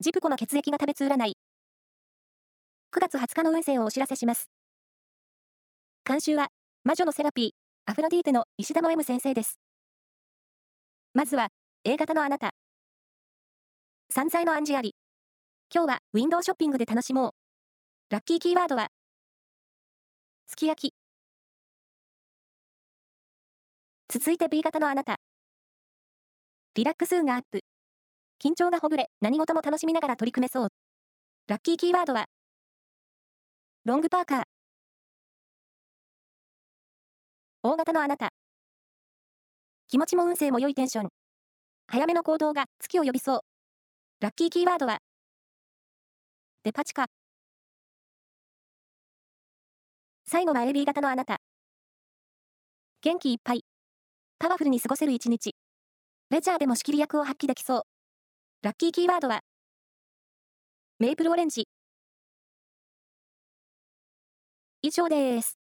ジプコの血液が食べつ占い。9月20日の運勢をお知らせします。監修は、魔女のセラピー、アフロディーテの石田の M 先生です。まずは、A 型のあなた。散財の暗示あり。今日はウィンドウショッピングで楽しもう。ラッキーキーワードは、すき焼き。続いて B 型のあなた。リラックス運がアップ。緊張がほぐれ、何事も楽しみながら取り組めそう。ラッキーキーワードは、ロングパーカー。大型のあなた。気持ちも運勢も良いテンション。早めの行動が月を呼びそう。ラッキーキーワードは、デパ地下。最後は AB 型のあなた。元気いっぱい。パワフルに過ごせる一日。レジャーでも仕切り役を発揮できそう。ラッキーキーワードは、メイプルオレンジ。以上です。